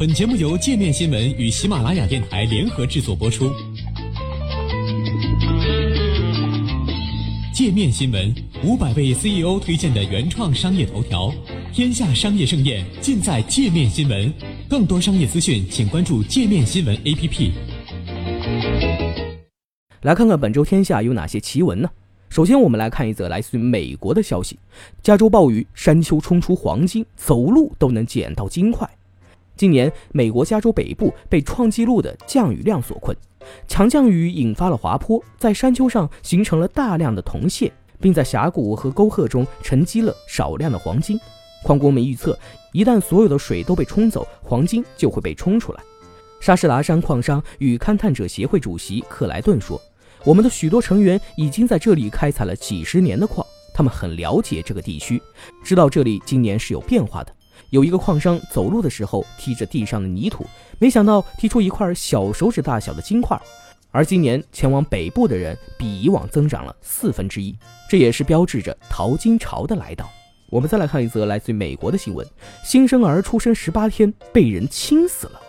本节目由界面新闻与喜马拉雅电台联合制作播出。界面新闻五百位 CEO 推荐的原创商业头条，天下商业盛宴尽在界面新闻。更多商业资讯，请关注界面新闻 APP。来看看本周天下有哪些奇闻呢？首先，我们来看一则来自于美国的消息：加州暴雨，山丘冲出黄金，走路都能捡到金块。今年，美国加州北部被创纪录的降雨量所困，强降雨引发了滑坡，在山丘上形成了大量的铜屑，并在峡谷和沟壑中沉积了少量的黄金。矿工们预测，一旦所有的水都被冲走，黄金就会被冲出来。沙士达山矿商与勘探者协会主席克莱顿说：“我们的许多成员已经在这里开采了几十年的矿，他们很了解这个地区，知道这里今年是有变化的。”有一个矿商走路的时候踢着地上的泥土，没想到踢出一块小手指大小的金块。而今年前往北部的人比以往增长了四分之一，这也是标志着淘金潮的来到。我们再来看一则来自于美国的新闻：新生儿出生十八天被人亲死了。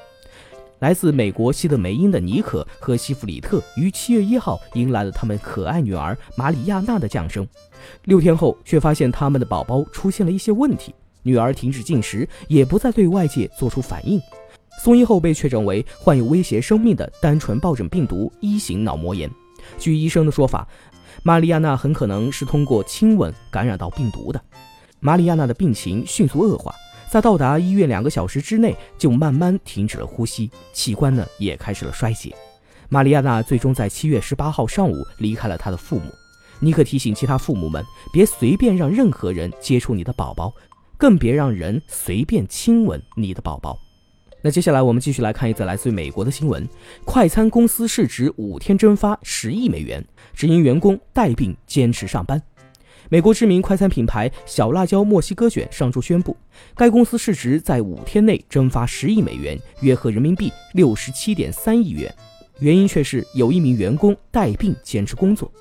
来自美国西德梅因的尼可和西弗里特于七月一号迎来了他们可爱女儿玛里亚娜的降生，六天后却发现他们的宝宝出现了一些问题。女儿停止进食，也不再对外界做出反应。送医后被确诊为患有威胁生命的单纯疱疹病毒一型脑膜炎。据医生的说法，玛丽亚娜很可能是通过亲吻感染到病毒的。玛丽亚娜的病情迅速恶化，在到达医院两个小时之内就慢慢停止了呼吸，器官呢也开始了衰竭。玛丽亚娜最终在七月十八号上午离开了她的父母。尼克提醒其他父母们，别随便让任何人接触你的宝宝。更别让人随便亲吻你的宝宝。那接下来我们继续来看一则来自美国的新闻：快餐公司市值五天蒸发十亿美元，只因员工带病坚持上班。美国知名快餐品牌小辣椒墨西哥卷上周宣布，该公司市值在五天内蒸发十亿美元，约合人民币六十七点三亿元，原因却是有一名员工带病坚持工作。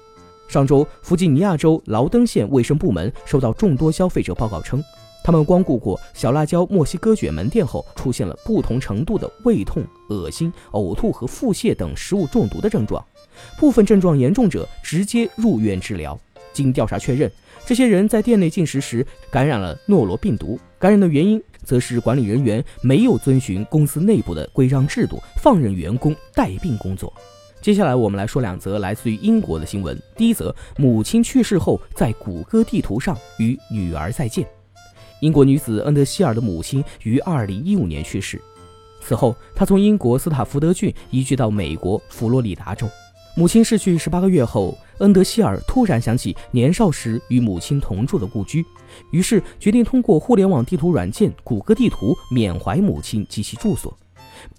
上周，弗吉尼亚州劳登县卫生部门收到众多消费者报告称。他们光顾过小辣椒墨西哥卷门店后，出现了不同程度的胃痛、恶心、呕吐和腹泻等食物中毒的症状，部分症状严重者直接入院治疗。经调查确认，这些人在店内进食时感染了诺罗病毒，感染的原因则是管理人员没有遵循公司内部的规章制度，放任员工带病工作。接下来我们来说两则来自于英国的新闻。第一则，母亲去世后，在谷歌地图上与女儿再见。英国女子恩德希尔的母亲于2015年去世，此后她从英国斯塔福德郡移居到美国佛罗里达州。母亲逝去十八个月后，恩德希尔突然想起年少时与母亲同住的故居，于是决定通过互联网地图软件谷歌地图缅怀母亲及其住所。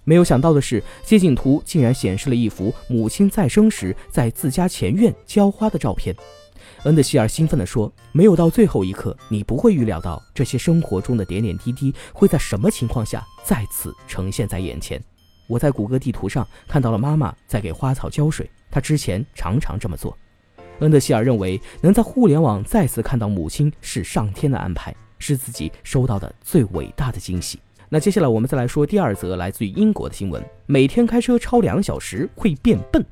没有想到的是，街景图竟然显示了一幅母亲在生时在自家前院浇花的照片。恩德希尔兴奋地说：“没有到最后一刻，你不会预料到这些生活中的点点滴滴会在什么情况下再次呈现在眼前。我在谷歌地图上看到了妈妈在给花草浇水，她之前常常这么做。”恩德希尔认为，能在互联网再次看到母亲是上天的安排，是自己收到的最伟大的惊喜。那接下来我们再来说第二则来自于英国的新闻：每天开车超两小时会变笨。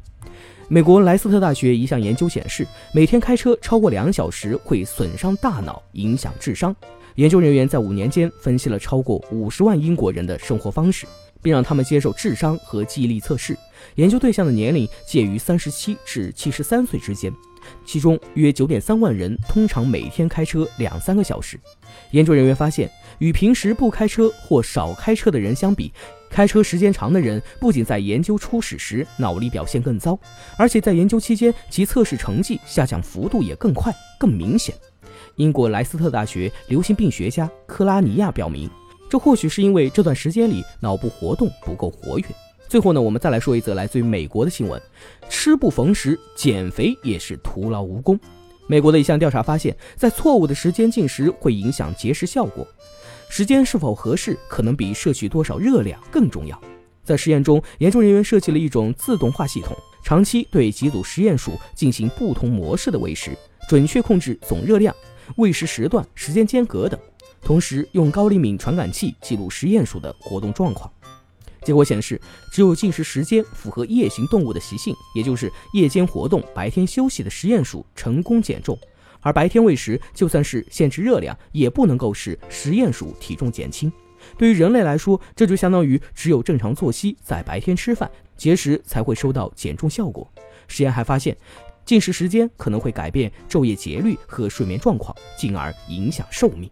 美国莱斯特大学一项研究显示，每天开车超过两小时会损伤大脑，影响智商。研究人员在五年间分析了超过五十万英国人的生活方式，并让他们接受智商和记忆力测试。研究对象的年龄介于三十七至七十三岁之间，其中约九点三万人通常每天开车两三个小时。研究人员发现，与平时不开车或少开车的人相比，开车时间长的人不仅在研究初始时脑力表现更糟，而且在研究期间其测试成绩下降幅度也更快、更明显。英国莱斯特大学流行病学家克拉尼亚表明，这或许是因为这段时间里脑部活动不够活跃。最后呢，我们再来说一则来自于美国的新闻：吃不逢时，减肥也是徒劳无功。美国的一项调查发现，在错误的时间进食会影响节食效果。时间是否合适，可能比摄取多少热量更重要。在实验中，研究人员设计了一种自动化系统，长期对几组实验鼠进行不同模式的喂食，准确控制总热量、喂食时段、时间间隔等，同时用高灵敏传感器记录实验鼠的活动状况。结果显示，只有进食时间符合夜行动物的习性，也就是夜间活动、白天休息的实验鼠成功减重。而白天喂食，就算是限制热量，也不能够使实验鼠体重减轻。对于人类来说，这就相当于只有正常作息，在白天吃饭节食，才会收到减重效果。实验还发现，进食时间可能会改变昼夜节律和睡眠状况，进而影响寿命。